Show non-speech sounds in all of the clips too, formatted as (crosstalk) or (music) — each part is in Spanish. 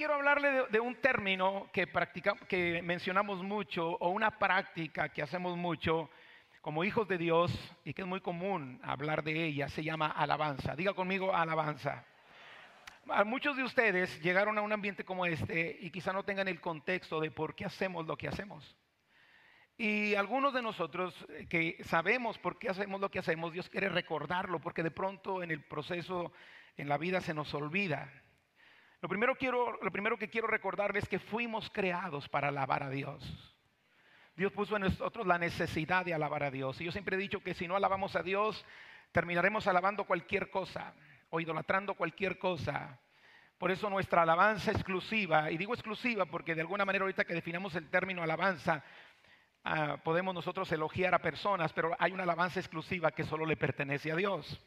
quiero hablarle de, de un término que, practica, que mencionamos mucho o una práctica que hacemos mucho como hijos de Dios y que es muy común hablar de ella, se llama alabanza. Diga conmigo alabanza. A muchos de ustedes llegaron a un ambiente como este y quizá no tengan el contexto de por qué hacemos lo que hacemos. Y algunos de nosotros eh, que sabemos por qué hacemos lo que hacemos, Dios quiere recordarlo, porque de pronto en el proceso, en la vida se nos olvida. Lo primero, quiero, lo primero que quiero recordarles es que fuimos creados para alabar a Dios. Dios puso en nosotros la necesidad de alabar a Dios. Y yo siempre he dicho que si no alabamos a Dios, terminaremos alabando cualquier cosa o idolatrando cualquier cosa. Por eso nuestra alabanza exclusiva, y digo exclusiva porque de alguna manera ahorita que definamos el término alabanza, ah, podemos nosotros elogiar a personas, pero hay una alabanza exclusiva que solo le pertenece a Dios.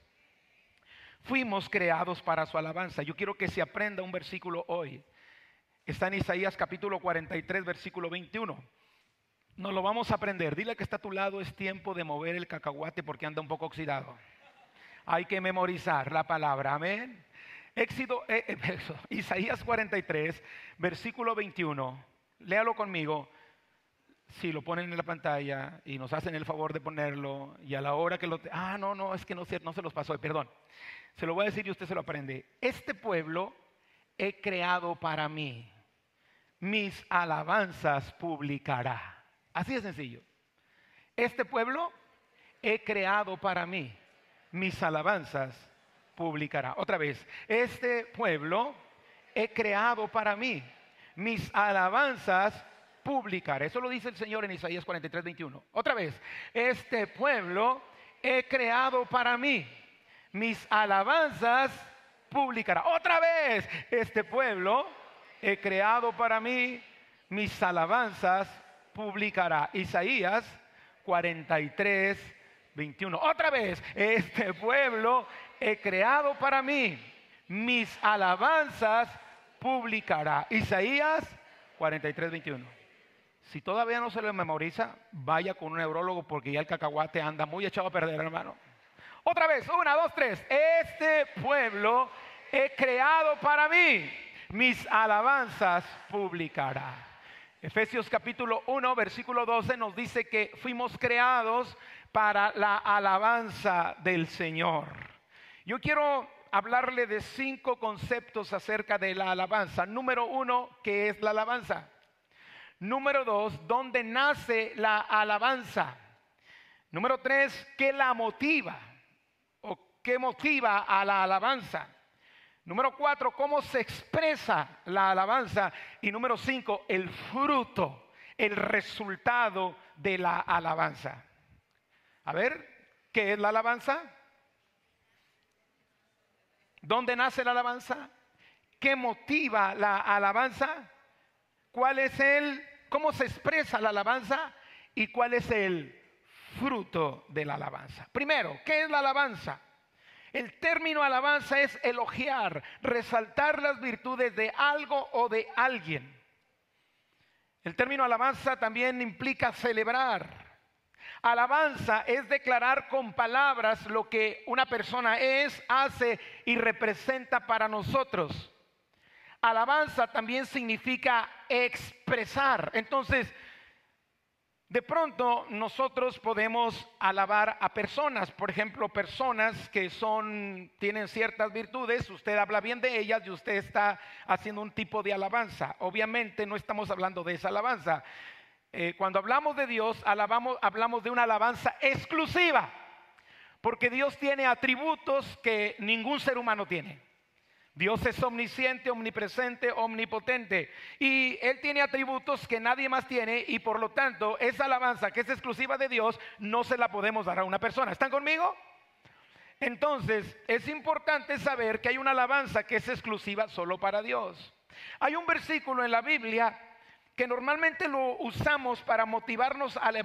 Fuimos creados para su alabanza. Yo quiero que se aprenda un versículo hoy. Está en Isaías capítulo 43, versículo 21. Nos lo vamos a aprender. Dile que está a tu lado, es tiempo de mover el cacahuate porque anda un poco oxidado. Hay que memorizar la palabra, amén. Éxodo, eh, eh, (laughs) Isaías 43, versículo 21. Léalo conmigo. Si lo ponen en la pantalla y nos hacen el favor de ponerlo y a la hora que lo... Ah, no, no, es que no, no se los pasó, perdón. Se lo voy a decir y usted se lo aprende. Este pueblo he creado para mí. Mis alabanzas publicará. Así de sencillo. Este pueblo he creado para mí. Mis alabanzas publicará. Otra vez, este pueblo he creado para mí. Mis alabanzas publicará. Eso lo dice el Señor en Isaías 43, 21. Otra vez, este pueblo he creado para mí. Mis alabanzas publicará. Otra vez, este pueblo he creado para mí. Mis alabanzas publicará. Isaías 43, 21. Otra vez, este pueblo he creado para mí. Mis alabanzas publicará. Isaías 43, 21. Si todavía no se lo memoriza, vaya con un neurólogo porque ya el cacahuate anda muy echado a perder, hermano. Otra vez, una, dos, tres. Este pueblo he creado para mí. Mis alabanzas publicará. Efesios capítulo 1, versículo 12 nos dice que fuimos creados para la alabanza del Señor. Yo quiero hablarle de cinco conceptos acerca de la alabanza. Número uno, ¿qué es la alabanza? Número dos, ¿dónde nace la alabanza? Número tres, ¿qué la motiva? ¿O qué motiva a la alabanza? Número cuatro, cómo se expresa la alabanza. Y número cinco, el fruto, el resultado de la alabanza. A ver, ¿qué es la alabanza? ¿Dónde nace la alabanza? ¿Qué motiva la alabanza? ¿Cuál es el, cómo se expresa la alabanza? ¿Y cuál es el fruto de la alabanza? Primero, ¿qué es la alabanza? El término alabanza es elogiar, resaltar las virtudes de algo o de alguien. El término alabanza también implica celebrar. Alabanza es declarar con palabras lo que una persona es, hace y representa para nosotros. Alabanza también significa expresar. Entonces, de pronto nosotros podemos alabar a personas, por ejemplo, personas que son tienen ciertas virtudes, usted habla bien de ellas y usted está haciendo un tipo de alabanza. Obviamente no estamos hablando de esa alabanza. Eh, cuando hablamos de Dios, alabamos, hablamos de una alabanza exclusiva, porque Dios tiene atributos que ningún ser humano tiene. Dios es omnisciente, omnipresente, omnipotente. Y Él tiene atributos que nadie más tiene y por lo tanto esa alabanza que es exclusiva de Dios no se la podemos dar a una persona. ¿Están conmigo? Entonces es importante saber que hay una alabanza que es exclusiva solo para Dios. Hay un versículo en la Biblia que normalmente lo usamos para motivarnos a la,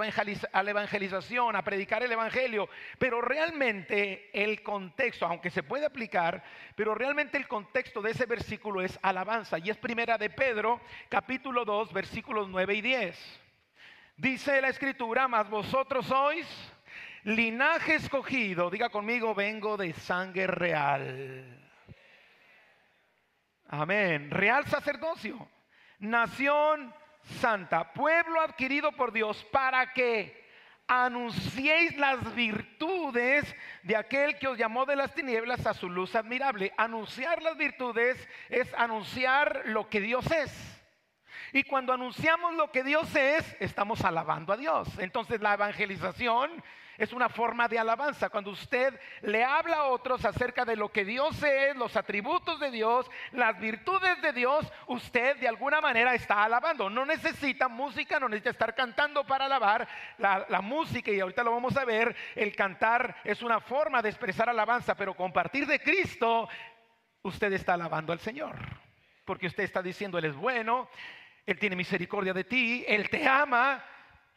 evangelización, a predicar el Evangelio, pero realmente el contexto, aunque se puede aplicar, pero realmente el contexto de ese versículo es alabanza, y es primera de Pedro, capítulo 2, versículos 9 y 10. Dice la escritura, mas vosotros sois linaje escogido, diga conmigo, vengo de sangre real Amén. Real sacerdocio, nación santa, pueblo adquirido por Dios para que anunciéis las virtudes de aquel que os llamó de las tinieblas a su luz admirable. Anunciar las virtudes es anunciar lo que Dios es. Y cuando anunciamos lo que Dios es, estamos alabando a Dios. Entonces la evangelización es una forma de alabanza. Cuando usted le habla a otros acerca de lo que Dios es, los atributos de Dios, las virtudes de Dios, usted de alguna manera está alabando. No necesita música, no necesita estar cantando para alabar. La, música, y ahorita lo vamos a ver, el cantar es una forma de expresar alabanza, pero compartir de Cristo, usted está alabando al Señor. Porque usted está diciendo, Él es bueno, Él tiene misericordia de ti, Él te ama.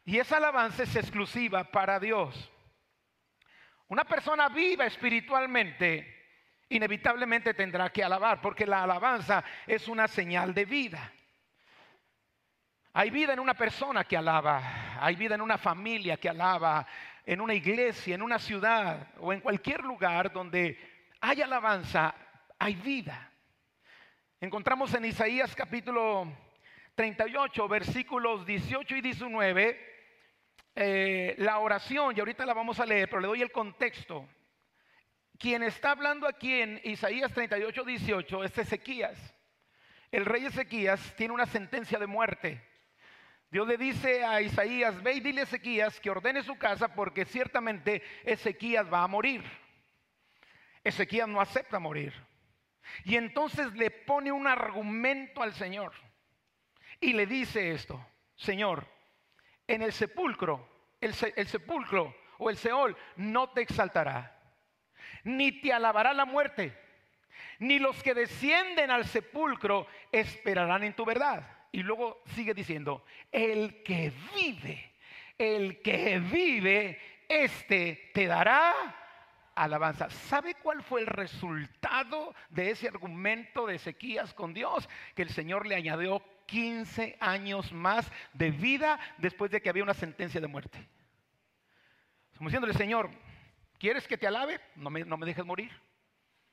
Y esa alabanza es exclusiva para Dios. Una persona viva espiritualmente inevitablemente tendrá que alabar, porque la alabanza es una señal de vida. Hay vida en una persona que alaba, hay vida en una familia que alaba, en una iglesia, en una ciudad o en cualquier lugar donde hay alabanza, hay vida. Encontramos en Isaías capítulo 38, versículos 18 y 19 eh, la oración, y ahorita la vamos a leer, pero le doy el contexto. Quien está hablando aquí en Isaías 38, 18 es Ezequías. El rey Ezequías tiene una sentencia de muerte. Dios le dice a Isaías, ve y dile a Ezequías que ordene su casa porque ciertamente Ezequías va a morir. Ezequías no acepta morir. Y entonces le pone un argumento al Señor y le dice esto, Señor, en el sepulcro, el, sepulcro o el Seol no te exaltará, ni te alabará la muerte, ni los que descienden al sepulcro esperarán en tu verdad. Y luego sigue diciendo, el que vive, el que vive, este te dará alabanza. ¿Sabe cuál fue el resultado de ese argumento de Ezequías con Dios? Que el Señor le añadió 15 años más de vida después de que había una sentencia de muerte. Como diciéndole, Señor, ¿quieres que te alabe? No me, no me dejes morir.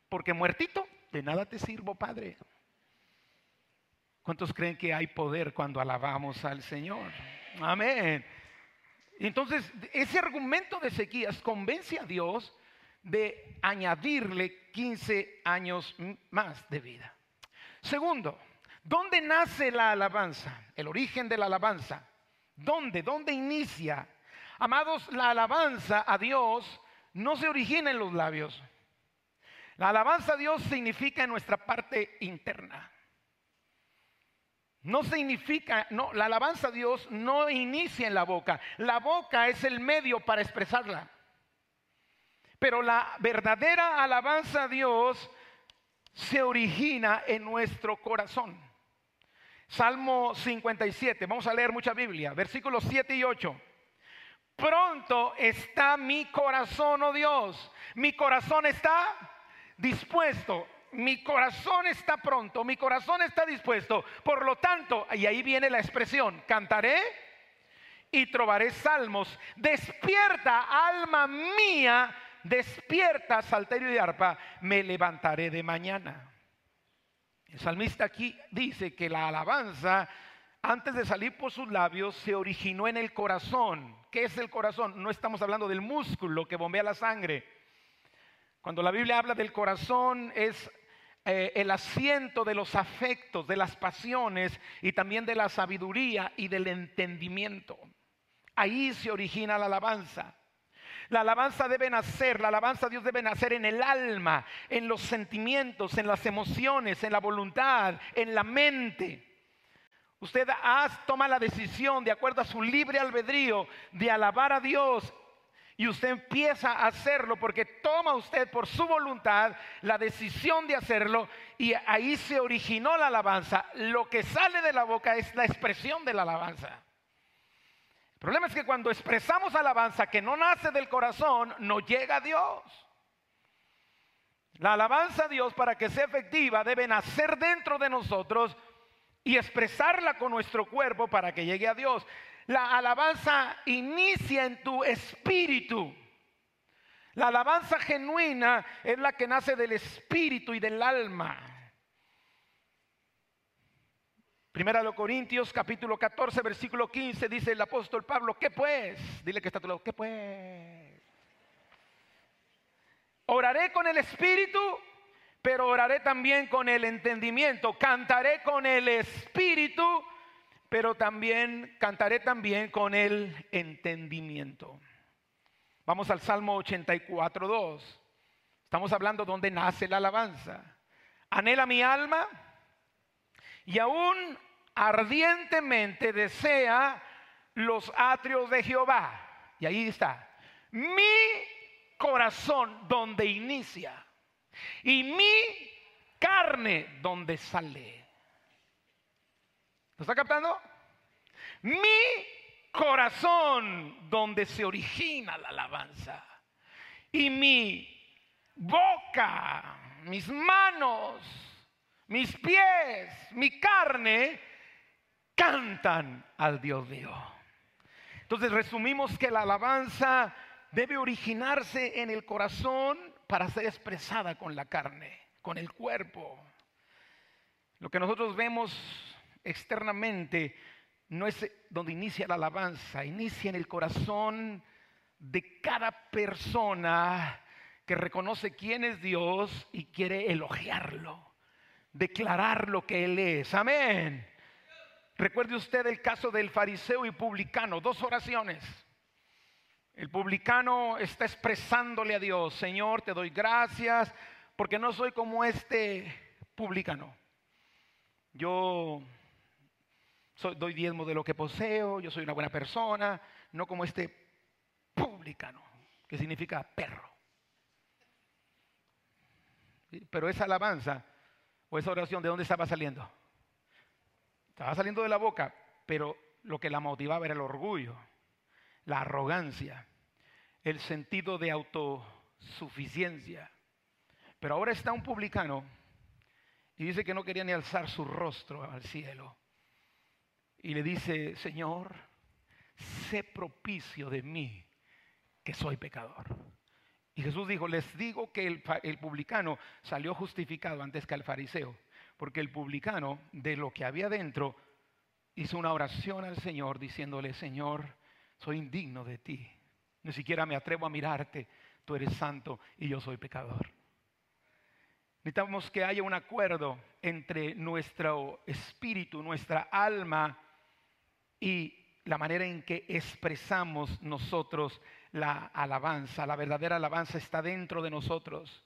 Porque muertito, de nada te sirvo, Padre. ¿Cuántos creen que hay poder cuando alabamos al Señor? Amén. Entonces, ese argumento de Ezequías convence a Dios de añadirle 15 años más de vida. Segundo, ¿Dónde nace la alabanza? El origen de la alabanza. ¿Dónde? ¿Dónde inicia? Amados, la alabanza a Dios no se origina en los labios. La alabanza a Dios significa en nuestra parte interna. No significa, no, la alabanza a Dios no inicia en la boca. La boca es el medio para expresarla. Pero la verdadera alabanza a Dios se origina en nuestro corazón. Salmo 57, vamos a leer mucha Biblia, versículos 7 y 8. Pronto está mi corazón, oh Dios. Mi corazón está dispuesto. Mi corazón está pronto. Mi corazón está dispuesto. Por lo tanto, y ahí viene la expresión, cantaré y trobaré salmos. Despierta, alma mía, despierta, salterio y arpa. Me levantaré de mañana. El salmista aquí dice que la alabanza, antes de salir por sus labios, se originó en el corazón. ¿Qué es el corazón? No estamos hablando del músculo que bombea la sangre. Cuando la Biblia habla del corazón es eh, el asiento de los afectos, de las pasiones y también de la sabiduría y del entendimiento. Ahí se origina la alabanza. La alabanza debe nacer, la alabanza a Dios debe nacer en el alma, en los sentimientos, en las emociones, en la voluntad, en la mente. Usted toma la decisión de acuerdo a su libre albedrío de alabar a Dios y usted empieza a hacerlo porque toma usted por su voluntad la decisión de hacerlo y ahí se originó la alabanza. Lo que sale de la boca es la expresión de la alabanza. El problema es que cuando expresamos alabanza que no nace del corazón, no llega a Dios. La alabanza a Dios para que sea efectiva debe nacer dentro de nosotros y expresarla con nuestro cuerpo para que llegue a Dios. La alabanza inicia en tu espíritu. La alabanza genuina es la que nace del espíritu y del alma. Primera de Corintios capítulo 14 versículo 15 dice el apóstol Pablo, ¿qué pues? Dile que está a tu lado, ¿qué pues? Oraré con el espíritu, pero oraré también con el entendimiento. Cantaré con el espíritu, pero también cantaré también con el entendimiento. Vamos al Salmo 84, 2. Estamos hablando donde nace la alabanza. Anhela mi alma y aún ardientemente desea los atrios de Jehová. Y ahí está. Mi corazón donde inicia y mi carne donde sale. ¿Lo está captando? Mi corazón donde se origina la alabanza y mi boca, mis manos, mis pies, mi carne cantan al Dios mío. Entonces resumimos que la alabanza debe originarse en el corazón para ser expresada con la carne, con el cuerpo. Lo que nosotros vemos externamente no es donde inicia la alabanza, inicia en el corazón de cada persona que reconoce quién es Dios y quiere elogiarlo, declarar lo que Él es. Amén. Recuerde usted el caso del fariseo y publicano, dos oraciones. El publicano está expresándole a Dios, Señor, te doy gracias porque no soy como este publicano. Yo soy, doy diezmo de lo que poseo, yo soy una buena persona, no como este publicano, que significa perro. Pero esa alabanza o esa oración, ¿de dónde estaba saliendo? Estaba saliendo de la boca, pero lo que la motivaba era el orgullo, la arrogancia, el sentido de autosuficiencia. Pero ahora está un publicano y dice que no quería ni alzar su rostro al cielo. Y le dice, Señor, sé propicio de mí, que soy pecador. Y Jesús dijo, les digo que el, publicano salió justificado antes que el fariseo, porque el publicano de lo que había dentro hizo una oración al Señor diciéndole, Señor, soy indigno de ti, ni siquiera me atrevo a mirarte, tú eres santo y yo soy pecador. Necesitamos que haya un acuerdo entre nuestro espíritu, nuestra alma y la manera en que expresamos nosotros la alabanza. La verdadera alabanza está dentro de nosotros.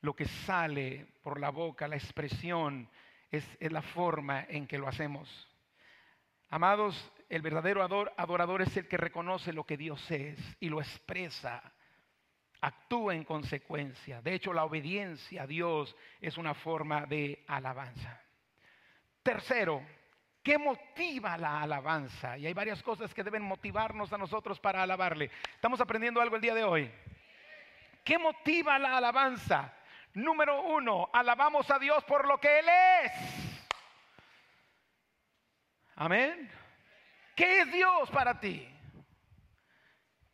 Lo que sale por la boca, la expresión, es, la forma en que lo hacemos. Amados, el verdadero adorador es el que reconoce lo que Dios es y lo expresa, actúa en consecuencia. De hecho, la obediencia a Dios es una forma de alabanza. Tercero, ¿Qué motiva la alabanza? Y hay varias cosas que deben motivarnos a nosotros para alabarle. ¿Estamos aprendiendo algo el día de hoy? ¿Qué motiva la alabanza? Número uno, alabamos a Dios por lo que Él es. Amén. ¿Qué es Dios para ti?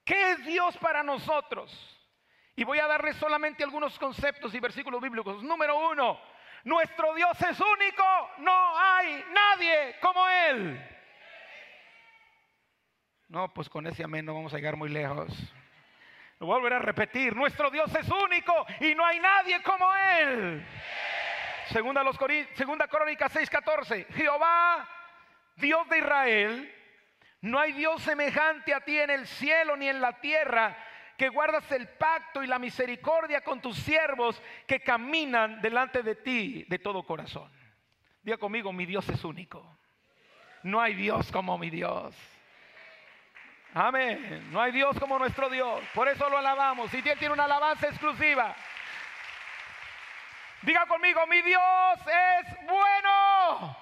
¿Qué es Dios para nosotros? Y voy a darles solamente algunos conceptos y versículos bíblicos. Número uno, nuestro Dios es único, no hay nadie como Él. No, pues con ese amén no vamos a llegar muy lejos. Lo volveré a repetir, nuestro Dios es único y no hay nadie como Él. Segunda, los Segunda Crónica 6:14, Jehová, Dios de Israel, no hay Dios semejante a ti en el cielo ni en la tierra que guardas el pacto y la misericordia con tus siervos que caminan delante de ti de todo corazón. Diga conmigo, mi Dios es único. No hay Dios como mi Dios. Amén. No hay Dios como nuestro Dios. Por eso lo alabamos. Y Él tiene una alabanza exclusiva. Diga conmigo, mi Dios es bueno.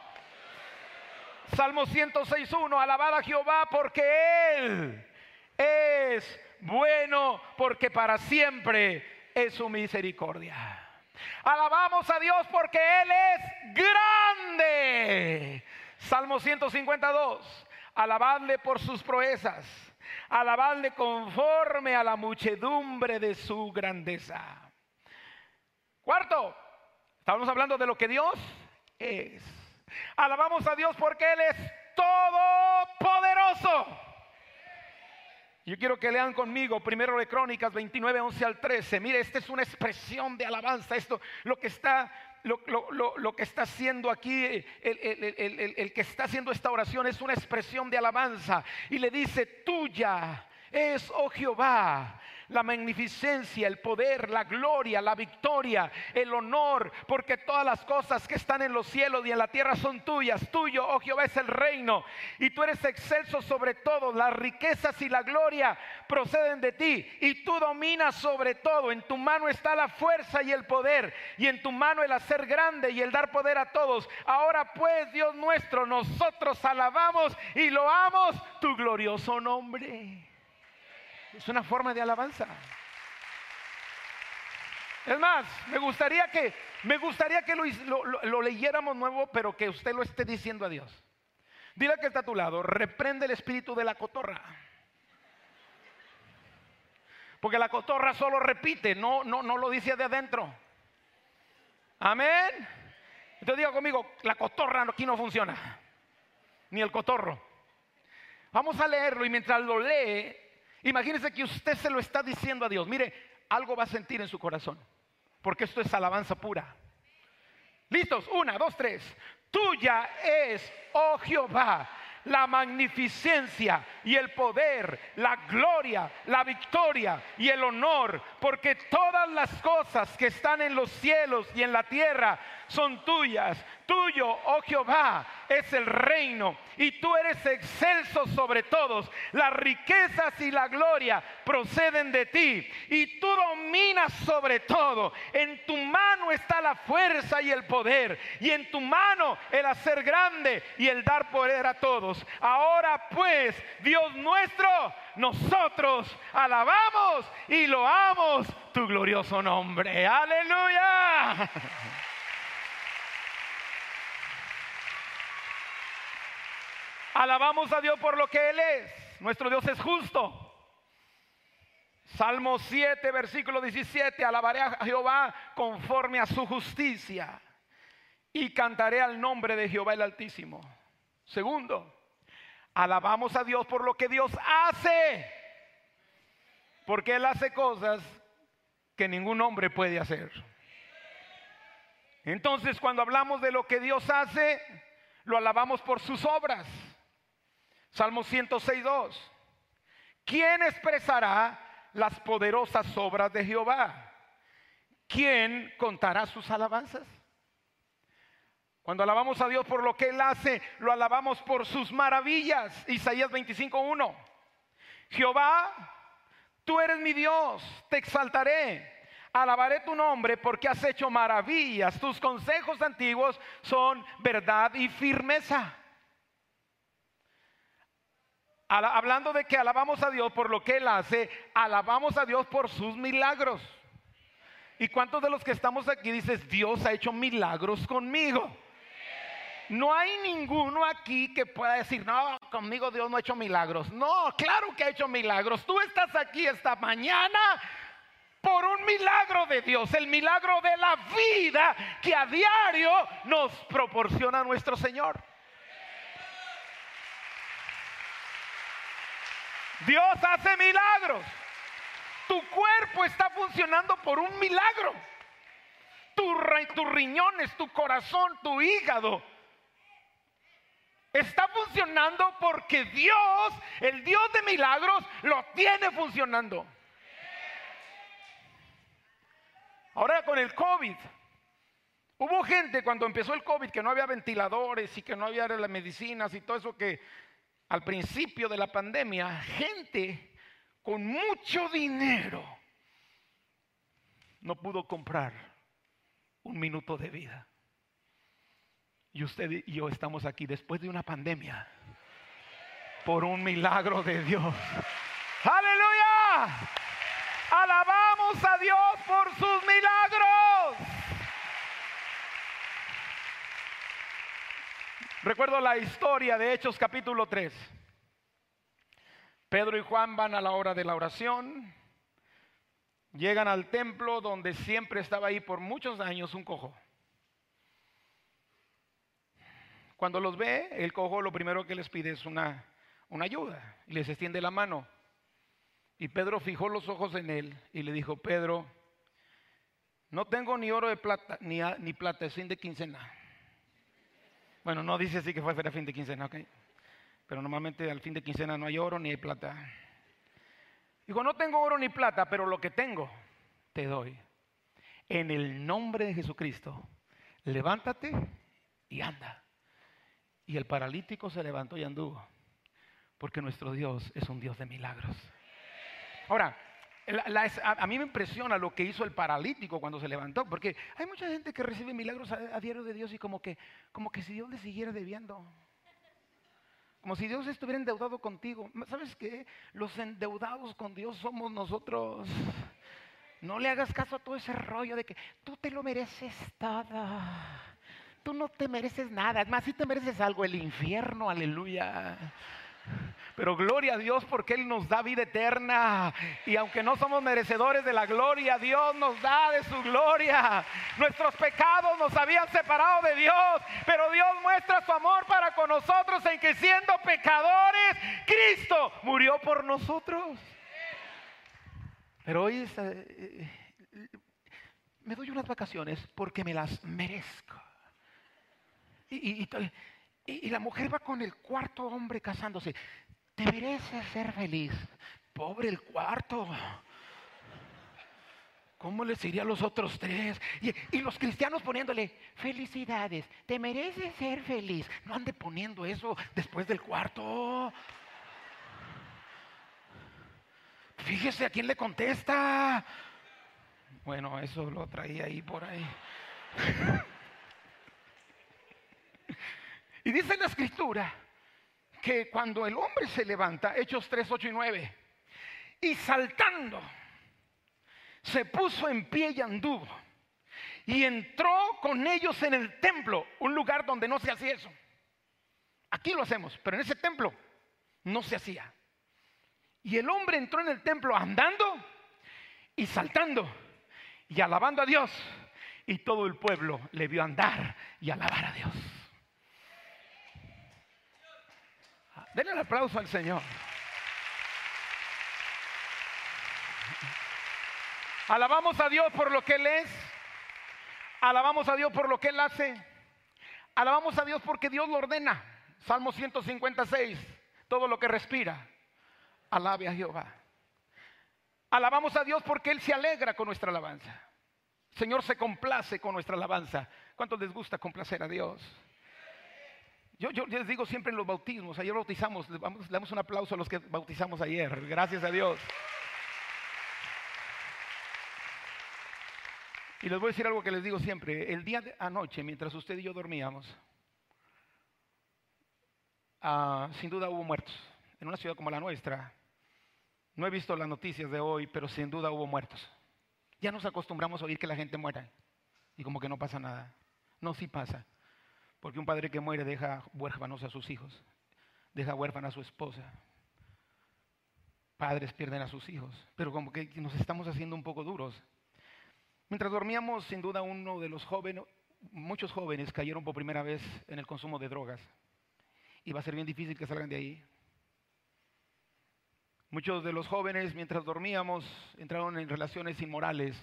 Salmo 106.1. Alabada Jehová porque Él es bueno porque para siempre es su misericordia. Alabamos a Dios porque Él es grande. Salmo 152. Alabadle por sus proezas. Alabadle conforme a la muchedumbre de su grandeza. Cuarto, estamos hablando de lo que Dios es. Alabamos a Dios porque Él es todopoderoso. Yo quiero que lean conmigo primero de Crónicas 29, 11 al 13. Mire, esta es una expresión de alabanza. Esto, lo que está, lo, que está haciendo aquí, el, que está haciendo esta oración es una expresión de alabanza. Y le dice, tuya es, oh Jehová, la magnificencia, el poder, la gloria, la victoria, el honor, porque todas las cosas que están en los cielos y en la tierra son tuyas. Tuyo, oh Jehová, es el reino y tú eres excelso sobre todo. Las riquezas y la gloria proceden de ti y tú dominas sobre todo. En tu mano está la fuerza y el poder y en tu mano el hacer grande y el dar poder a todos. Ahora pues, Dios nuestro, nosotros alabamos y loamos tu glorioso nombre. Es una forma de alabanza. Es más, me gustaría que, me gustaría que lo, leyéramos nuevo, pero que usted lo esté diciendo a Dios. Dile que está a tu lado, reprende el espíritu de la cotorra. Porque la cotorra solo repite, no, no, no lo dice de adentro. Amén. Entonces diga conmigo, la cotorra aquí no funciona. Ni el cotorro. Vamos a leerlo y mientras lo lee, Imagínese que usted se lo está diciendo a Dios. Mire, algo va a sentir en su corazón. Porque esto es alabanza pura. ¿Listos? Una, dos, tres. Tuya es, oh Jehová, la magnificencia y el poder, la gloria, la victoria y el honor, porque todas las cosas que están en los cielos y en la tierra son tuyas. Tuyo, oh Jehová, es el reino y tú eres excelso sobre todos. Las riquezas y la gloria proceden de ti y tú dominas sobre todo. En tu mano está la fuerza y el poder y en tu mano el hacer grande y el dar poder a todos. Ahora pues, Dios nuestro, nosotros alabamos y loamos tu glorioso nombre. Aleluya. (laughs) Alabamos a Dios por lo que Él es. Nuestro Dios es justo. Salmo 7, versículo 17. Alabaré a Jehová conforme a su justicia y cantaré al nombre de Jehová el Altísimo. Segundo, alabamos a Dios por lo que Dios hace. Porque Él hace cosas que ningún hombre puede hacer. Entonces, cuando hablamos de lo que Dios hace, lo alabamos por sus obras. Salmo 106.2. ¿Quién expresará las poderosas obras de Jehová? ¿Quién contará sus alabanzas? Cuando alabamos a Dios por lo que Él hace, lo alabamos por sus maravillas. Isaías 25.1. Jehová, tú eres mi Dios, te exaltaré. Alabaré tu nombre porque has hecho maravillas. Tus consejos antiguos son verdad y firmeza hablando de que alabamos a Dios por lo que Él hace, alabamos a Dios por sus milagros. ¿Y cuántos de los que estamos aquí dices, Dios ha hecho milagros conmigo? No hay ninguno aquí que pueda decir, no, conmigo Dios no ha hecho milagros. No, claro que ha hecho milagros. Tú estás aquí esta mañana por un milagro de Dios, el milagro de la vida que a diario nos proporciona nuestro Señor. Dios hace milagros. Tu cuerpo está funcionando por un milagro. tus riñones, tu corazón, tu hígado. Está funcionando porque Dios, el Dios de milagros, lo tiene funcionando. Ahora con el COVID, hubo gente cuando empezó el COVID que no había ventiladores y que no había las medicinas y todo eso que al principio de la pandemia, gente con mucho dinero no pudo comprar un minuto de vida. Y usted y yo estamos aquí después de una pandemia por un milagro de Dios. Aleluya. Alabamos a Dios por sus milagros. Recuerdo la historia de Hechos capítulo 3. Pedro y Juan van a la hora de la oración, llegan al templo donde siempre estaba ahí por muchos años un cojo. Cuando los ve, el cojo lo primero que les pide es una, una ayuda y les extiende la mano. Y Pedro fijó los ojos en él y le dijo, Pedro, no tengo ni oro de plata, ni, ni plata, es fin de quincena. Bueno, no dice así que fue a fin de quincena, ok. Pero normalmente al fin de quincena no hay oro ni hay plata. Digo, no tengo oro ni plata, pero lo que tengo te doy. En el nombre de Jesucristo, levántate y anda. Y el paralítico se levantó y anduvo, porque nuestro Dios es un Dios de milagros. Ahora, a, mí me impresiona lo que hizo el paralítico cuando se levantó, porque hay mucha gente que recibe milagros a, diario de Dios y como que, como que si Dios le siguiera debiendo. Como si Dios estuviera endeudado contigo. ¿Sabes qué? Los endeudados con Dios somos nosotros. No le hagas caso a todo ese rollo de que tú te lo mereces todo. Tú no te mereces nada. Es más, si te mereces algo, el infierno, aleluya. Pero gloria a Dios porque Él nos da vida eterna. Y aunque no somos merecedores de la gloria, Dios nos da de su gloria. Nuestros pecados nos habían separado de Dios. Pero Dios muestra su amor para con nosotros en que siendo pecadores, Cristo murió por nosotros. Pero hoy eh, me doy unas vacaciones porque me las merezco. y, la mujer va con el cuarto hombre casándose. Te mereces ser feliz. Pobre el cuarto. ¿Cómo les diría a los otros tres? Y, los cristianos poniéndole, felicidades, te mereces ser feliz. No ande poniendo eso después del cuarto. Fíjese a quién le contesta. Bueno, eso lo traía ahí por ahí. (laughs) y dice la escritura que cuando el hombre se levanta, Hechos 3, 8 y 9, y saltando, se puso en pie y anduvo, y entró con ellos en el templo, un lugar donde no se hacía eso. Aquí lo hacemos, pero en ese templo no se hacía. Y el hombre entró en el templo andando y saltando y alabando a Dios. Y todo el pueblo le vio andar y alabar a Dios. Denle el aplauso al Señor. Alabamos a Dios por lo que Él es. Alabamos a Dios por lo que Él hace. Alabamos a Dios porque Dios lo ordena. Salmo 156. Todo lo que respira. Alabe a Jehová. Alabamos a Dios porque Él se alegra con nuestra alabanza. Señor se complace con nuestra alabanza. ¿Cuánto les gusta complacer a Dios? Yo, les digo siempre en los bautismos, ayer bautizamos, le damos un aplauso a los que bautizamos ayer, gracias a Dios. Y les voy a decir algo que les digo siempre, el día de anoche, mientras usted y yo dormíamos, ah, sin duda hubo muertos. En una ciudad como la nuestra, no he visto las noticias de hoy, pero sin duda hubo muertos. Ya nos acostumbramos a oír que la gente muera y como que no pasa nada. No, sí pasa. Porque un padre que muere deja huérfanos a sus hijos, deja huérfana a su esposa. Padres pierden a sus hijos, pero como que nos estamos haciendo un poco duros. Mientras dormíamos, sin duda uno de los jóvenes, muchos jóvenes cayeron por primera vez en el consumo de drogas. Y va a ser bien difícil que salgan de ahí. Muchos de los jóvenes, mientras dormíamos, entraron en relaciones inmorales,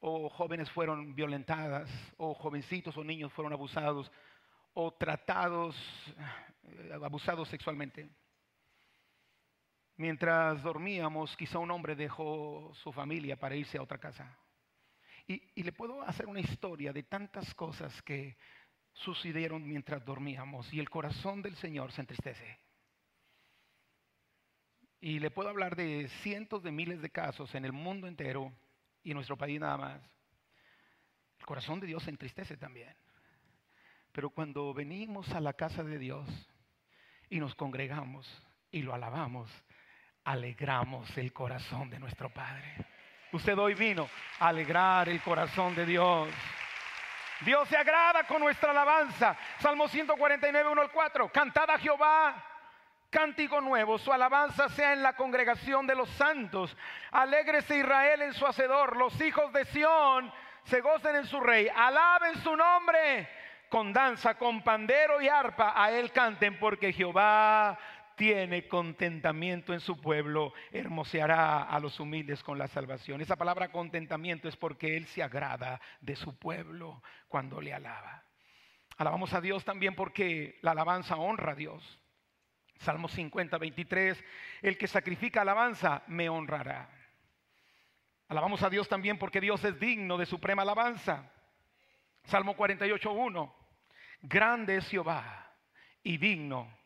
o jóvenes fueron violentadas, o jovencitos o niños fueron abusados o tratados, eh, abusados sexualmente. Mientras dormíamos, quizá un hombre dejó su familia para irse a otra casa. Y, y, le puedo hacer una historia de tantas cosas que sucedieron mientras dormíamos y el corazón del Señor se entristece. Y le puedo hablar de cientos de miles de casos en el mundo entero y en nuestro país nada más. El corazón de Dios se entristece también. Pero cuando venimos a la casa de Dios y nos congregamos y lo alabamos, alegramos el corazón de nuestro Padre. Usted hoy vino a alegrar el corazón de Dios. Dios se agrada con nuestra alabanza. Salmo 149, 1 al 4. Cantad a Jehová cántico nuevo, su alabanza sea en la congregación de los santos. Alégrese Israel en su hacedor, los hijos de Sión se gocen en su rey. Alaben su nombre con danza, con pandero y arpa, a él canten, porque Jehová tiene contentamiento en su pueblo, hermoseará a los humildes con la salvación. Esa palabra contentamiento es porque Él se agrada de su pueblo cuando le alaba. Alabamos a Dios también porque la alabanza honra a Dios. Salmo 50, 23, el que sacrifica alabanza me honrará. Alabamos a Dios también porque Dios es digno de suprema alabanza. Salmo 48, 1, grande es Jehová y digno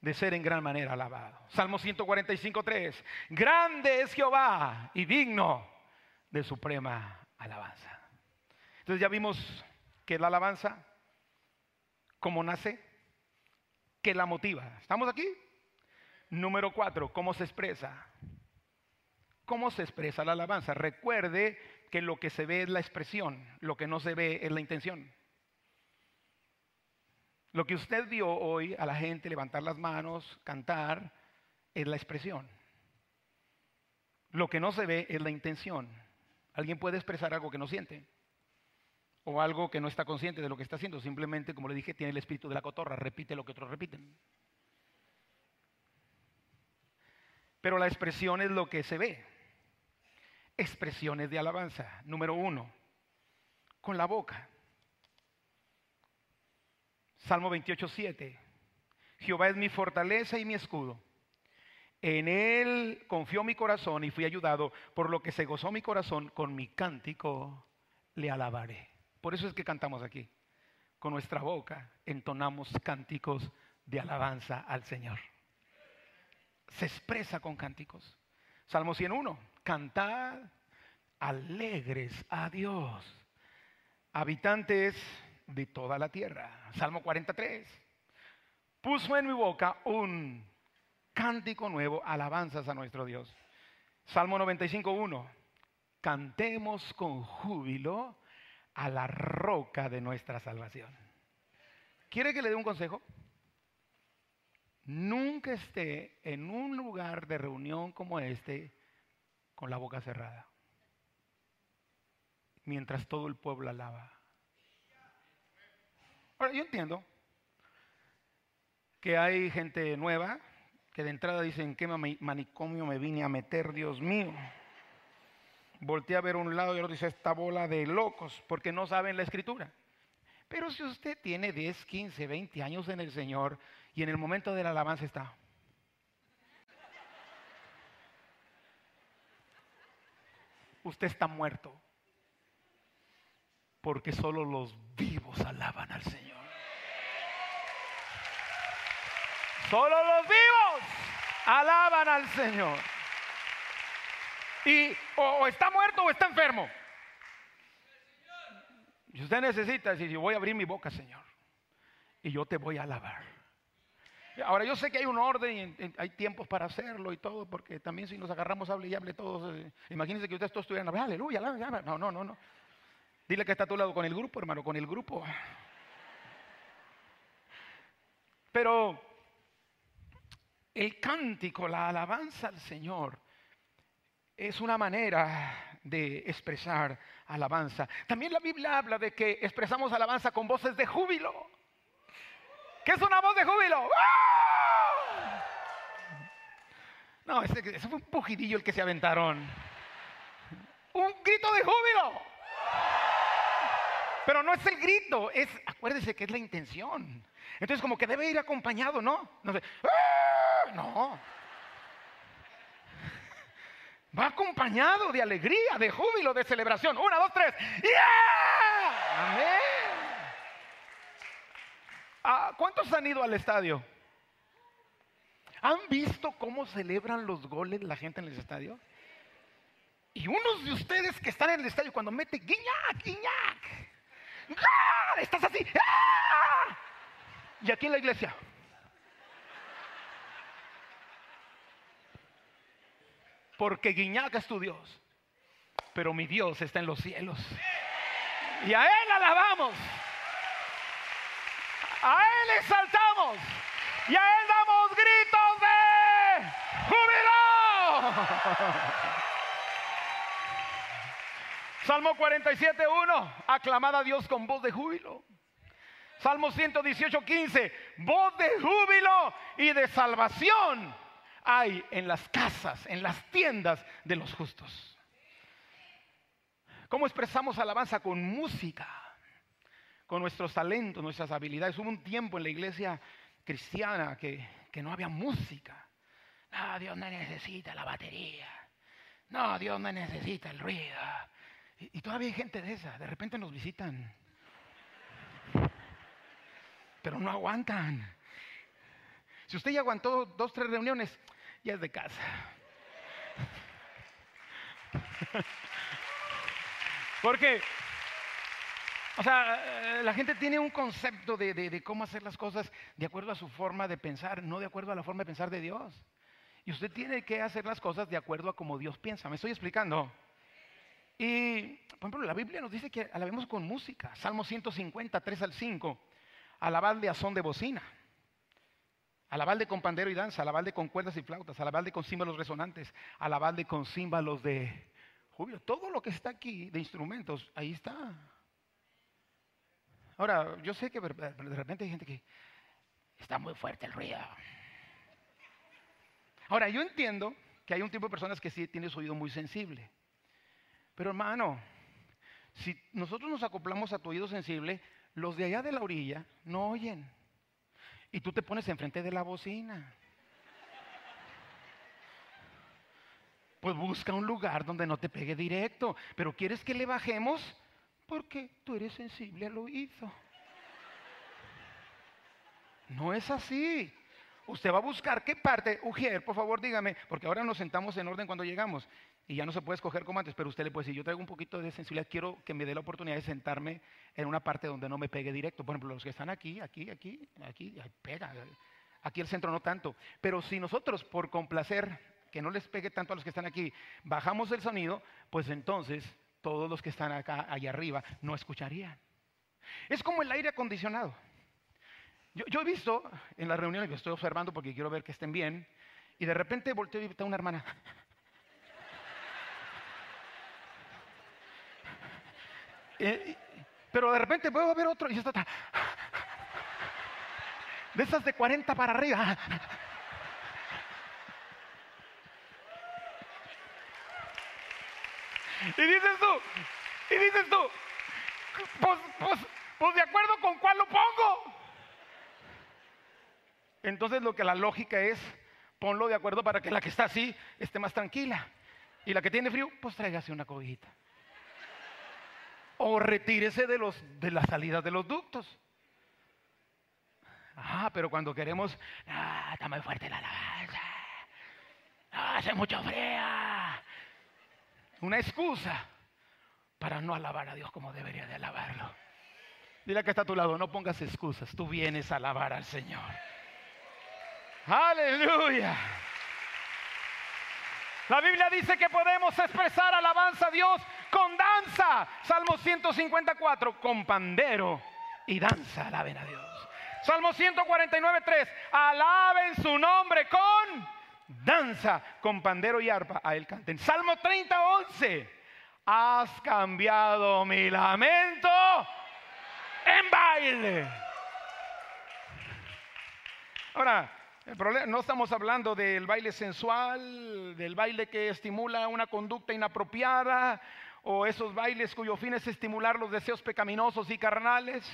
de ser en gran manera alabado. Salmo 145, 3, grande es Jehová y digno de suprema alabanza. Entonces ya vimos que la alabanza, cómo nace, que la motiva. ¿Estamos aquí? Número cuatro, ¿cómo se expresa? ¿Cómo se expresa la alabanza? Recuerde que lo que se ve es la expresión, lo que no se ve es la intención. Lo que usted vio hoy a la gente levantar las manos, cantar, es la expresión. Lo que no se ve es la intención. Alguien puede expresar algo que no siente o algo que no está consciente de lo que está haciendo. Simplemente, como le dije, tiene el espíritu de la cotorra, repite lo que otros repiten. Pero la expresión es lo que se ve. Expresiones de alabanza. Número uno, con la boca. Salmo 28, 7. Jehová es mi fortaleza y mi escudo. En él confió mi corazón y fui ayudado, por lo que se gozó mi corazón, con mi cántico le alabaré. Por eso es que cantamos aquí. Con nuestra boca entonamos cánticos de alabanza al Señor. Se expresa con cánticos. Salmo 101. Cantad alegres a Dios, habitantes de toda la tierra. Salmo 43. Puso en mi boca un cántico nuevo, alabanzas a nuestro Dios. Salmo 95.1. Cantemos con júbilo a la roca de nuestra salvación. ¿Quiere que le dé un consejo? Nunca esté en un lugar de reunión como este con la boca cerrada, mientras todo el pueblo alaba. Ahora, yo entiendo que hay gente nueva que de entrada dicen, ¿qué manicomio me vine a meter, Dios mío? Voltea a ver un lado y otro dice, esta bola de locos, porque no saben la escritura. Pero si usted tiene 10, 15, 20 años en el Señor y en el momento de la alabanza está. Usted está muerto. Porque solo los vivos alaban al Señor. Solo los vivos alaban al Señor. Y o, está muerto o está enfermo. Y usted necesita decir, yo voy a abrir mi boca, Señor. Y yo te voy a alabar. Ahora yo sé que hay un orden y hay tiempos para hacerlo y todo, porque también si nos agarramos, hable y hable todos. Eh, imagínense que ustedes todos estuvieran, aleluya, aleluya. No, no, no, no. Dile que está a tu lado con el grupo, hermano, con el grupo. Pero el cántico, la alabanza al Señor, es una manera de expresar alabanza. También la Biblia habla de que expresamos alabanza con voces de júbilo. ¿Qué es una voz de júbilo? No, ese, ese, fue un pujidillo el que se aventaron. Un grito de júbilo. Pero no es el grito, es, acuérdese que es la intención. Entonces como que debe ir acompañado, ¿no? No sé, ¡Ah! no. Va acompañado de alegría, de júbilo, de celebración. Una, dos, tres. ¡Yeah! Amén. Ah, ¿Cuántos han ido al estadio? ¿Han visto cómo celebran los goles la gente en el estadio? Y unos de ustedes que están en el estadio cuando mete guiñac, guiñac, ¡Ah! estás así. ¡Ah! Y aquí en la iglesia. Porque Guiñaca es tu Dios. Pero mi Dios está en los cielos. Y a Él alabamos. A Él exaltamos. Y a Él damos gritos de júbilo. Salmo 47.1. Aclamad a Dios con voz de júbilo. Salmo 118, 15. Voz de júbilo y de salvación hay en las casas, en las tiendas de los justos. ¿Cómo expresamos alabanza? Con música, con nuestros talentos, nuestras habilidades. Hubo un tiempo en la iglesia cristiana que, no había música. No, Dios no necesita la batería. No, Dios no necesita el ruido. Todavía hay gente de esa. De repente nos visitan. Pero no aguantan. Si usted ya aguantó dos, tres reuniones, ya es de casa. Porque, o sea, la gente tiene un concepto de, cómo hacer las cosas de acuerdo a su forma de pensar, no de acuerdo a la forma de pensar de Dios. Y usted tiene que hacer las cosas de acuerdo a como Dios piensa. ¿Me estoy explicando? Y, por ejemplo, la Biblia nos dice que alabemos con música. Salmo 150, 3 al 5. Alabadle a son de bocina. Alabarle con pandero y danza, alabarle con cuerdas y flautas, alabarle con címbalos resonantes, alabarle con címbalos de júbilo. Todo lo que está aquí de instrumentos, ahí está. Ahora, yo sé que de repente hay gente que está muy fuerte el ruido. Ahora, yo entiendo que hay un tipo de personas que sí tiene su oído muy sensible. Pero hermano, si nosotros nos acoplamos a tu oído sensible, los de allá de la orilla no oyen y tú te pones enfrente de la bocina. Pues busca un lugar donde no te pegue directo. Pero ¿quieres que le bajemos? Porque tú eres sensible al oído. No es así. Usted va a buscar qué parte, Ujier, por favor dígame, porque ahora nos sentamos en orden cuando llegamos y ya no se puede escoger como antes, pero usted le puede decir, yo traigo un poquito de sensibilidad, quiero que me dé la oportunidad de sentarme en una parte donde no me pegue directo. Por ejemplo, los que están aquí, aquí, aquí, aquí, pega. Aquí el centro no tanto. Pero si nosotros, por complacer, que no les pegue tanto a los que están aquí, bajamos el sonido, pues entonces todos los que están acá, allá arriba, no escucharían. Es como el aire acondicionado. Yo, he visto en las reuniones que estoy observando porque quiero ver que estén bien, y de repente volteo y está una hermana. (laughs) Eh, pero de repente puedo ver otro y está de esas de 40 para arriba. Y dices tú, y dices tú, pues, pues, pues de acuerdo con cuál lo pongo. Entonces lo que la lógica es, ponlo de acuerdo para que la que está así esté más tranquila. Y la que tiene frío, pues tráigase una cobijita o retírese de, los, de las salidas de los ductos. Ah, pero cuando queremos, ah, está muy fuerte la alabanza, ah, hace mucho frío. Una excusa para no alabar a Dios como debería de alabarlo. Dile que está a tu lado, no pongas excusas, tú vienes a alabar al Señor. Aleluya. La Biblia dice que podemos expresar alabanza a Dios con danza. Salmo 154, con pandero y danza, alaben a Dios. Salmo 149, 3, alaben su nombre con danza, con pandero y arpa, a él canten. Salmo 30, 11, has cambiado mi lamento en baile. Ahora, no estamos hablando del baile sensual, del baile que estimula una conducta inapropiada, o esos bailes cuyo fin es estimular los deseos pecaminosos y carnales.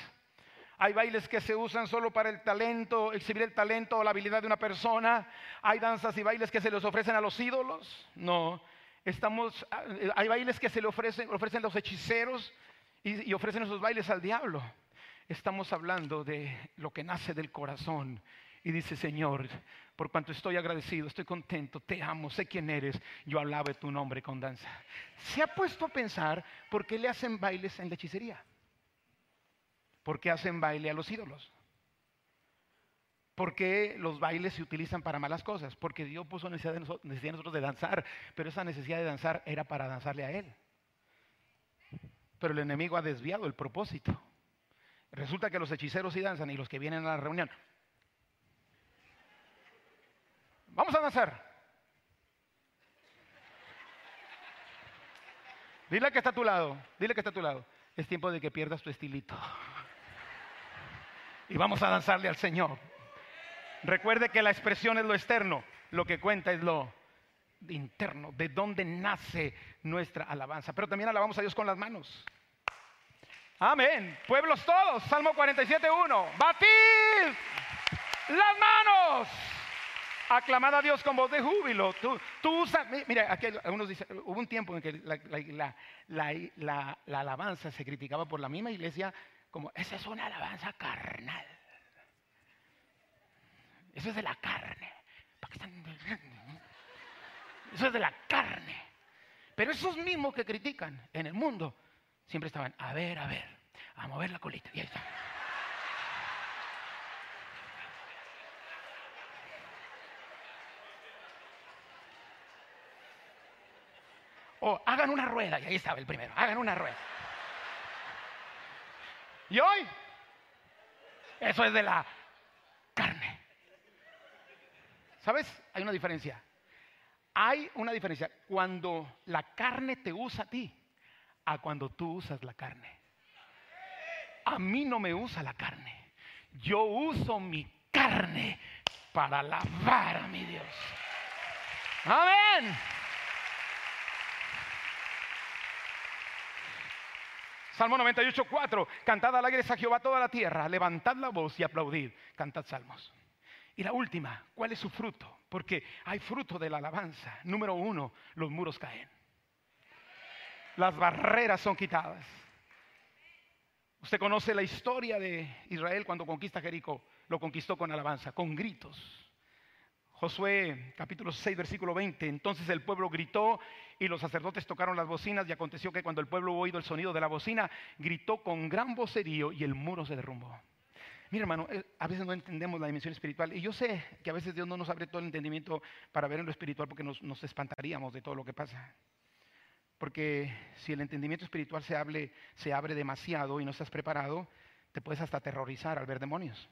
Hay bailes que se usan solo para el talento, exhibir el talento o la habilidad de una persona. Hay danzas y bailes que se les ofrecen a los ídolos. No, estamos, hay bailes que se le ofrecen, ofrecen los hechiceros y ofrecen esos bailes al diablo. Estamos hablando de lo que nace del corazón y dice, Señor, por cuanto estoy agradecido, estoy contento, te amo, sé quién eres, yo alabe tu nombre con danza. Se ha puesto a pensar por qué le hacen bailes en la hechicería. ¿Por qué hacen baile a los ídolos? ¿Por qué los bailes se utilizan para malas cosas? Porque Dios puso necesidad de, nosotros, necesidad de nosotros de danzar, pero esa necesidad de danzar era para danzarle a Él. Pero el enemigo ha desviado el propósito. Resulta que los hechiceros sí danzan y los que vienen a la reunión Vamos a danzar. Dile que está a tu lado, dile que está a tu lado. Es tiempo de que pierdas tu estilito. y vamos a danzarle al Señor. Recuerde que la expresión es lo externo, lo que cuenta es lo interno, de donde nace nuestra alabanza. Pero también alabamos a Dios con las manos. Amén. Pueblos todos, Salmo 47.1. Batid las manos. Aclamad a Dios con voz de júbilo. Tú, tú mira, aquí algunos dicen, hubo un tiempo en que la, alabanza se criticaba por la misma iglesia como, esa es una alabanza carnal. Eso es de la carne. Eso es de la carne. Pero esos mismos que critican en el mundo siempre estaban, a ver, a ver, a mover la colita. Y ahí está. O hagan una rueda, y ahí estaba el primero, hagan una rueda. Y hoy, eso es de la carne. ¿Sabes? Hay una diferencia. Hay una diferencia cuando la carne te usa a ti a cuando tú usas la carne. A mí no me usa la carne. Yo uso mi carne para alabar a mi Dios. Amén. Salmo 98, 4. Cantad alegres a Jehová toda la tierra, levantad la voz y aplaudid. Cantad salmos. Y la última, ¿cuál es su fruto? Porque hay fruto de la alabanza. Número uno, los muros caen. Las barreras son quitadas. Usted conoce la historia de Israel cuando conquista Jericó. Lo conquistó con alabanza, con gritos. Josué capítulo 6 versículo 20. Entonces el pueblo gritó y los sacerdotes tocaron las bocinas y aconteció que cuando el pueblo hubo oído el sonido de la bocina, gritó con gran vocerío y el muro se derrumbó. Mira hermano, eh, a veces no entendemos la dimensión espiritual y yo sé que a veces Dios no nos abre todo el entendimiento para ver en lo espiritual porque nos, nos espantaríamos de todo lo que pasa. Porque si el entendimiento espiritual se, hable, se abre demasiado y no estás preparado, te puedes hasta aterrorizar al ver demonios.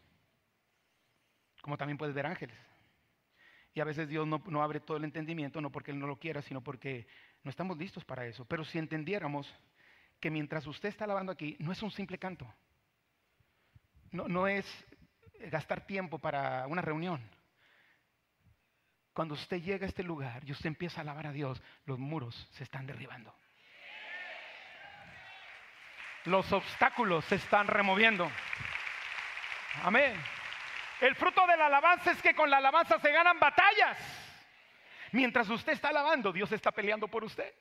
Como también puedes ver ángeles. Y a veces Dios no, abre todo el entendimiento, no porque Él no lo quiera, sino porque no estamos listos para eso. Pero si entendiéramos que mientras usted está alabando aquí, no es un simple canto. No, no es gastar tiempo para una reunión. Cuando usted llega a este lugar y usted empieza a alabar a Dios, los muros se están derribando. Los obstáculos se están removiendo. Amén. El fruto de la alabanza es que con la alabanza se ganan batallas. Mientras usted está alabando, Dios está peleando por usted.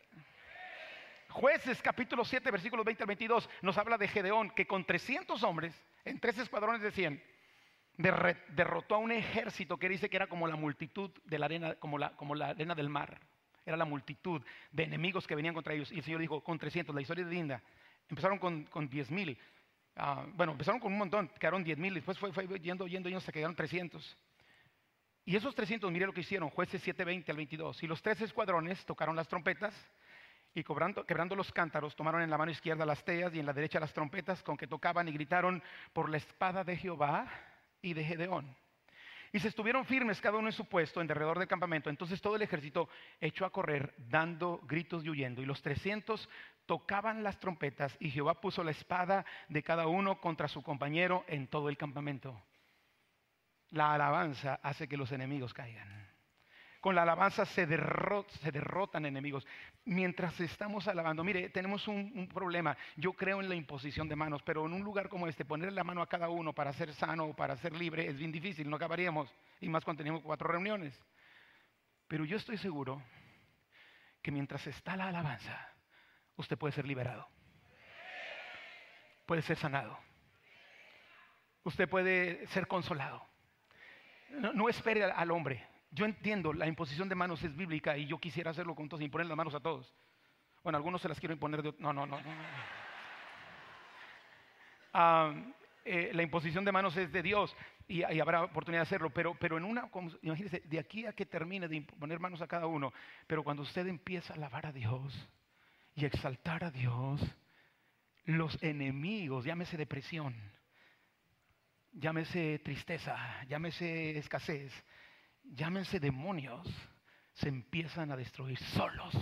Jueces capítulo 7, versículos 20 al 22 nos habla de Gedeón que con 300 hombres, en tres escuadrones de 100, derrotó a un ejército que dice que era como la multitud de la arena, como la, arena del mar. Era la multitud de enemigos que venían contra ellos. Y el Señor dijo, con 300, la historia es linda. Empezaron con, con 10 mil, Ah, bueno, empezaron con un montón, quedaron 10 mil, después fue, yendo, yendo, yendo, hasta que quedaron 300. Y esos 300, mire lo que hicieron, jueces 720 al 22. Y los tres escuadrones tocaron las trompetas y quebrando los cántaros, tomaron en la mano izquierda las teas y en la derecha las trompetas con que tocaban y gritaron por la espada de Jehová y de Gedeón. Y se estuvieron firmes cada uno en su puesto en derredor del campamento. Entonces todo el ejército echó a correr dando gritos y huyendo. Y los 300 tocaban las trompetas y Jehová puso la espada de cada uno contra su compañero en todo el campamento. La alabanza hace que los enemigos caigan. Con la alabanza se, derrotan enemigos. Mientras estamos alabando, mire, tenemos un, problema. Yo creo en la imposición de manos, pero en un lugar como este, ponerle la mano a cada uno para ser sano o para ser libre es bien difícil, no acabaríamos. Y más cuando tenemos cuatro reuniones. Pero yo estoy seguro que mientras está la alabanza, usted puede ser liberado. Puede ser sanado. Usted puede ser consolado. No, espere al hombre. Yo entiendo, la imposición de manos es bíblica y yo quisiera hacerlo con todos y poner las manos a todos. Bueno, algunos se las quiero imponer de... No, no, no. Ah, eh, la imposición de manos es de Dios y, habrá oportunidad de hacerlo, pero, pero en una, imagínense, de aquí a que termine de poner manos a cada uno, pero cuando usted empieza a alabar a Dios y exaltar a Dios, los enemigos, llámese depresión, llámese tristeza, llámese escasez, llámense demonios, se empiezan a destruir solos.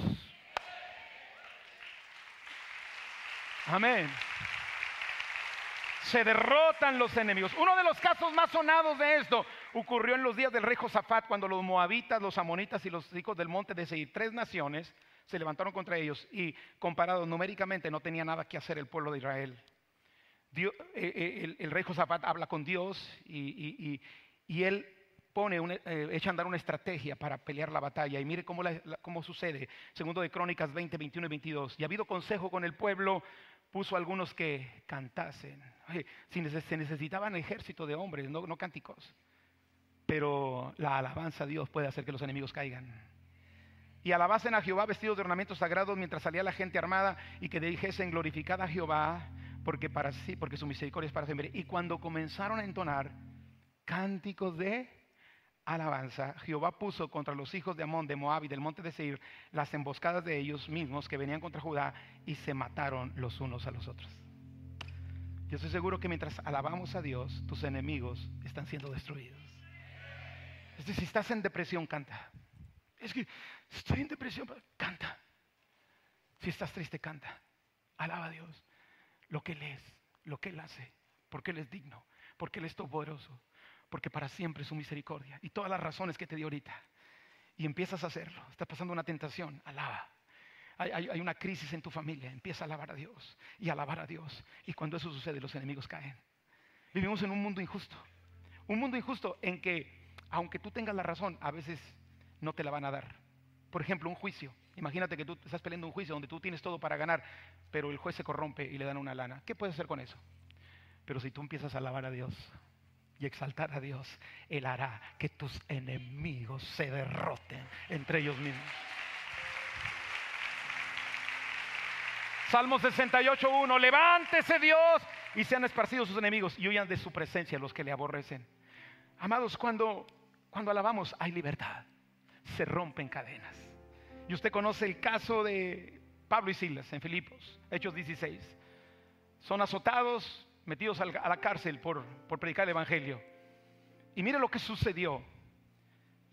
Amén. se derrotan los enemigos. Uno de los casos más sonados de esto ocurrió en los días del rey Josafat, cuando los moabitas, los amonitas y los hijos del monte de Seir, tres naciones, se levantaron contra ellos y comparados numéricamente no tenía nada que hacer el pueblo de Israel. Eh, eh, el, rey Josafat habla con Dios y, él pone eh, echa a andar una estrategia para pelear la batalla. Y mire cómo, sucede. Segundo de Crónicas 20, 21 y 22. Y ha habido consejo con el pueblo, puso algunos que cantasen. si se necesitaban ejército de hombres, no, no cánticos. Pero la alabanza a Dios puede hacer que los enemigos caigan. Y alabasen a Jehová vestidos de ornamentos sagrados mientras salía la gente armada y que dijesen glorificada a Jehová porque para sí, porque su misericordia es para siempre. Y cuando comenzaron a entonar cánticos de alabanza, Jehová puso contra los hijos de Amón, de Moab y del monte de Seir las emboscadas de ellos mismos que venían contra Judá y se mataron los unos a los otros. Yo estoy seguro que mientras alabamos a Dios, tus enemigos están siendo destruidos. Es decir, si estás en depresión, canta. Es que estoy en depresión, canta. Si estás triste, canta. Alaba a Dios. Lo que Él es, lo que Él hace, porque Él es digno, porque Él es poderoso, porque para siempre es su misericordia y todas las razones que te dio ahorita. Y empiezas a hacerlo. Estás pasando una tentación, alaba. Hay, hay, una crisis en tu familia, empieza a alabar a Dios y alabar a Dios. Y cuando eso sucede, los enemigos caen. Vivimos en un mundo injusto. Un mundo injusto en que, aunque tú tengas la razón, a veces no te la van a dar. Por ejemplo, un juicio. Imagínate que tú estás peleando un juicio donde tú tienes todo para ganar, pero el juez se corrompe y le dan una lana. ¿Qué puedes hacer con eso? Pero si tú empiezas a alabar a Dios y exaltar a Dios, Él hará que tus enemigos se derroten entre ellos mismos. Salmo 68.1, levántese Dios y sean esparcidos sus enemigos y huyan de su presencia los que le aborrecen. Amados, cuando, cuando alabamos hay libertad, se rompen cadenas. Y usted conoce el caso de Pablo y Silas en Filipos, Hechos 16. Son azotados, metidos a la cárcel por, por predicar el Evangelio. Y mire lo que sucedió.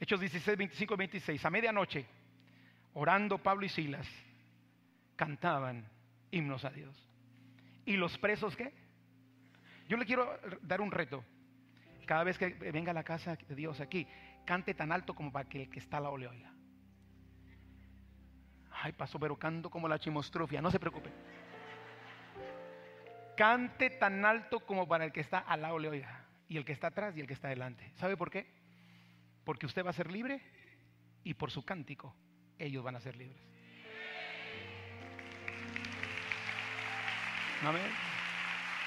Hechos 16, 25 y 26. A medianoche, orando Pablo y Silas, cantaban himnos a Dios. ¿Y los presos qué? Yo le quiero dar un reto. Cada vez que venga a la casa de Dios aquí, cante tan alto como para que el que está al lado le oiga. Ay, pasó, pero canto como la chimostrofia, no se preocupe. Cante tan alto como para el que está al lado le oiga, y el que está atrás y el que está delante. ¿Sabe por qué? Porque usted va a ser libre y por su cántico ellos van a ser libres. Amén.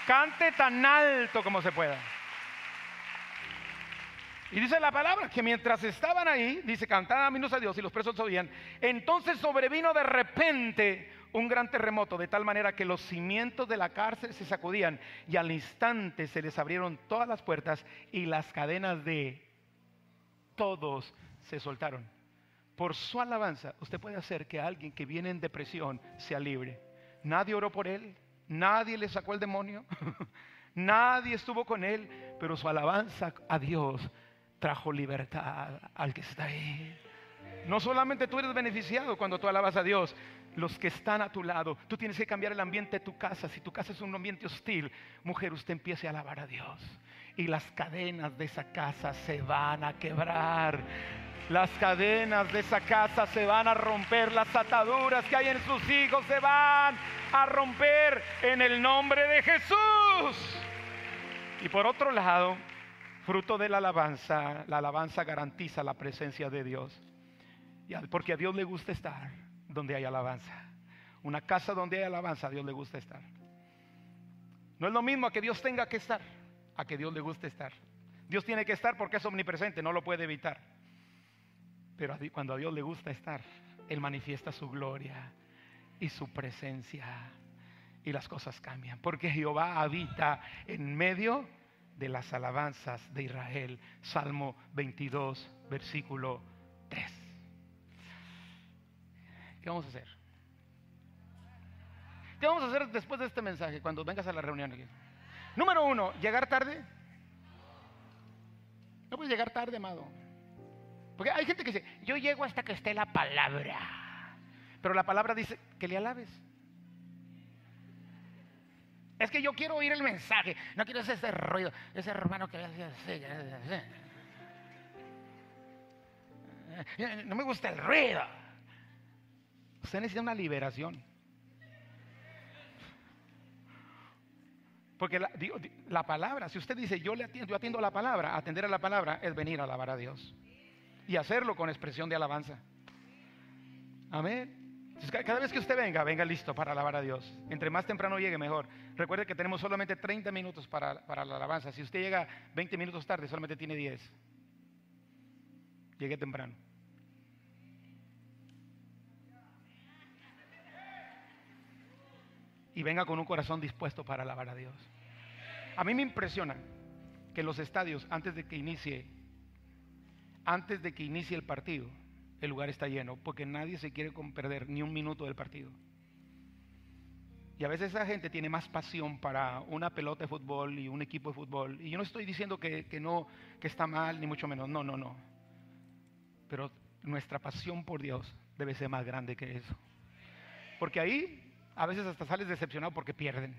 Cante tan alto como se pueda. Y dice la palabra que mientras estaban ahí, dice, cantaban a Dios y los presos oían. Entonces sobrevino de repente un gran terremoto, de tal manera que los cimientos de la cárcel se sacudían y al instante se les abrieron todas las puertas y las cadenas de todos se soltaron. Por su alabanza, usted puede hacer que alguien que viene en depresión sea libre. Nadie oró por él, nadie le sacó el demonio, (laughs) nadie estuvo con él, pero su alabanza a Dios trajo libertad al que está ahí. No solamente tú eres beneficiado cuando tú alabas a Dios, los que están a tu lado, tú tienes que cambiar el ambiente de tu casa. Si tu casa es un ambiente hostil, mujer, usted empiece a alabar a Dios. Y las cadenas de esa casa se van a quebrar. Las cadenas de esa casa se van a romper. Las ataduras que hay en sus hijos se van a romper en el nombre de Jesús. Y por otro lado, Fruto de la alabanza, la alabanza garantiza la presencia de Dios. Porque a Dios le gusta estar donde hay alabanza. Una casa donde hay alabanza, a Dios le gusta estar. No es lo mismo a que Dios tenga que estar, a que Dios le guste estar. Dios tiene que estar porque es omnipresente, no lo puede evitar. Pero cuando a Dios le gusta estar, Él manifiesta su gloria y su presencia. Y las cosas cambian. Porque Jehová habita en medio de las alabanzas de Israel. Salmo 22, versículo 3. ¿Qué vamos a hacer? ¿Qué vamos a hacer después de este mensaje cuando vengas a la reunión? Número uno, llegar tarde. No puedes llegar tarde, amado. Porque hay gente que dice, yo llego hasta que esté la palabra. Pero la palabra dice que le alabes. Es que yo quiero oír el mensaje, no quiero hacer ese ruido, ese hermano que así. No me gusta el ruido. Usted necesita una liberación. Porque la, la, palabra, si usted dice yo le atiendo, yo atiendo a la palabra, atender a la palabra es venir a alabar a Dios. Y hacerlo con expresión de alabanza. Amén. Cada vez que usted venga, venga listo para alabar a Dios. Entre más temprano llegue, mejor. Recuerde que tenemos solamente 30 minutos para, para la alabanza. Si usted llega 20 minutos tarde, solamente tiene 10. Llegue temprano. Y venga con un corazón dispuesto para alabar a Dios. A mí me impresiona que los estadios, antes de que inicie, antes de que inicie el partido, el lugar está lleno, porque nadie se quiere perder ni un minuto del partido. Y a veces esa gente tiene más pasión para una pelota de fútbol y un equipo de fútbol. Y yo no estoy diciendo que, que, no, que está mal, ni mucho menos. No, no, no. Pero nuestra pasión por Dios debe ser más grande que eso. Porque ahí a veces hasta sales decepcionado porque pierden.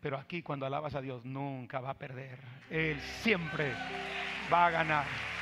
Pero aquí cuando alabas a Dios nunca va a perder. Él siempre va a ganar.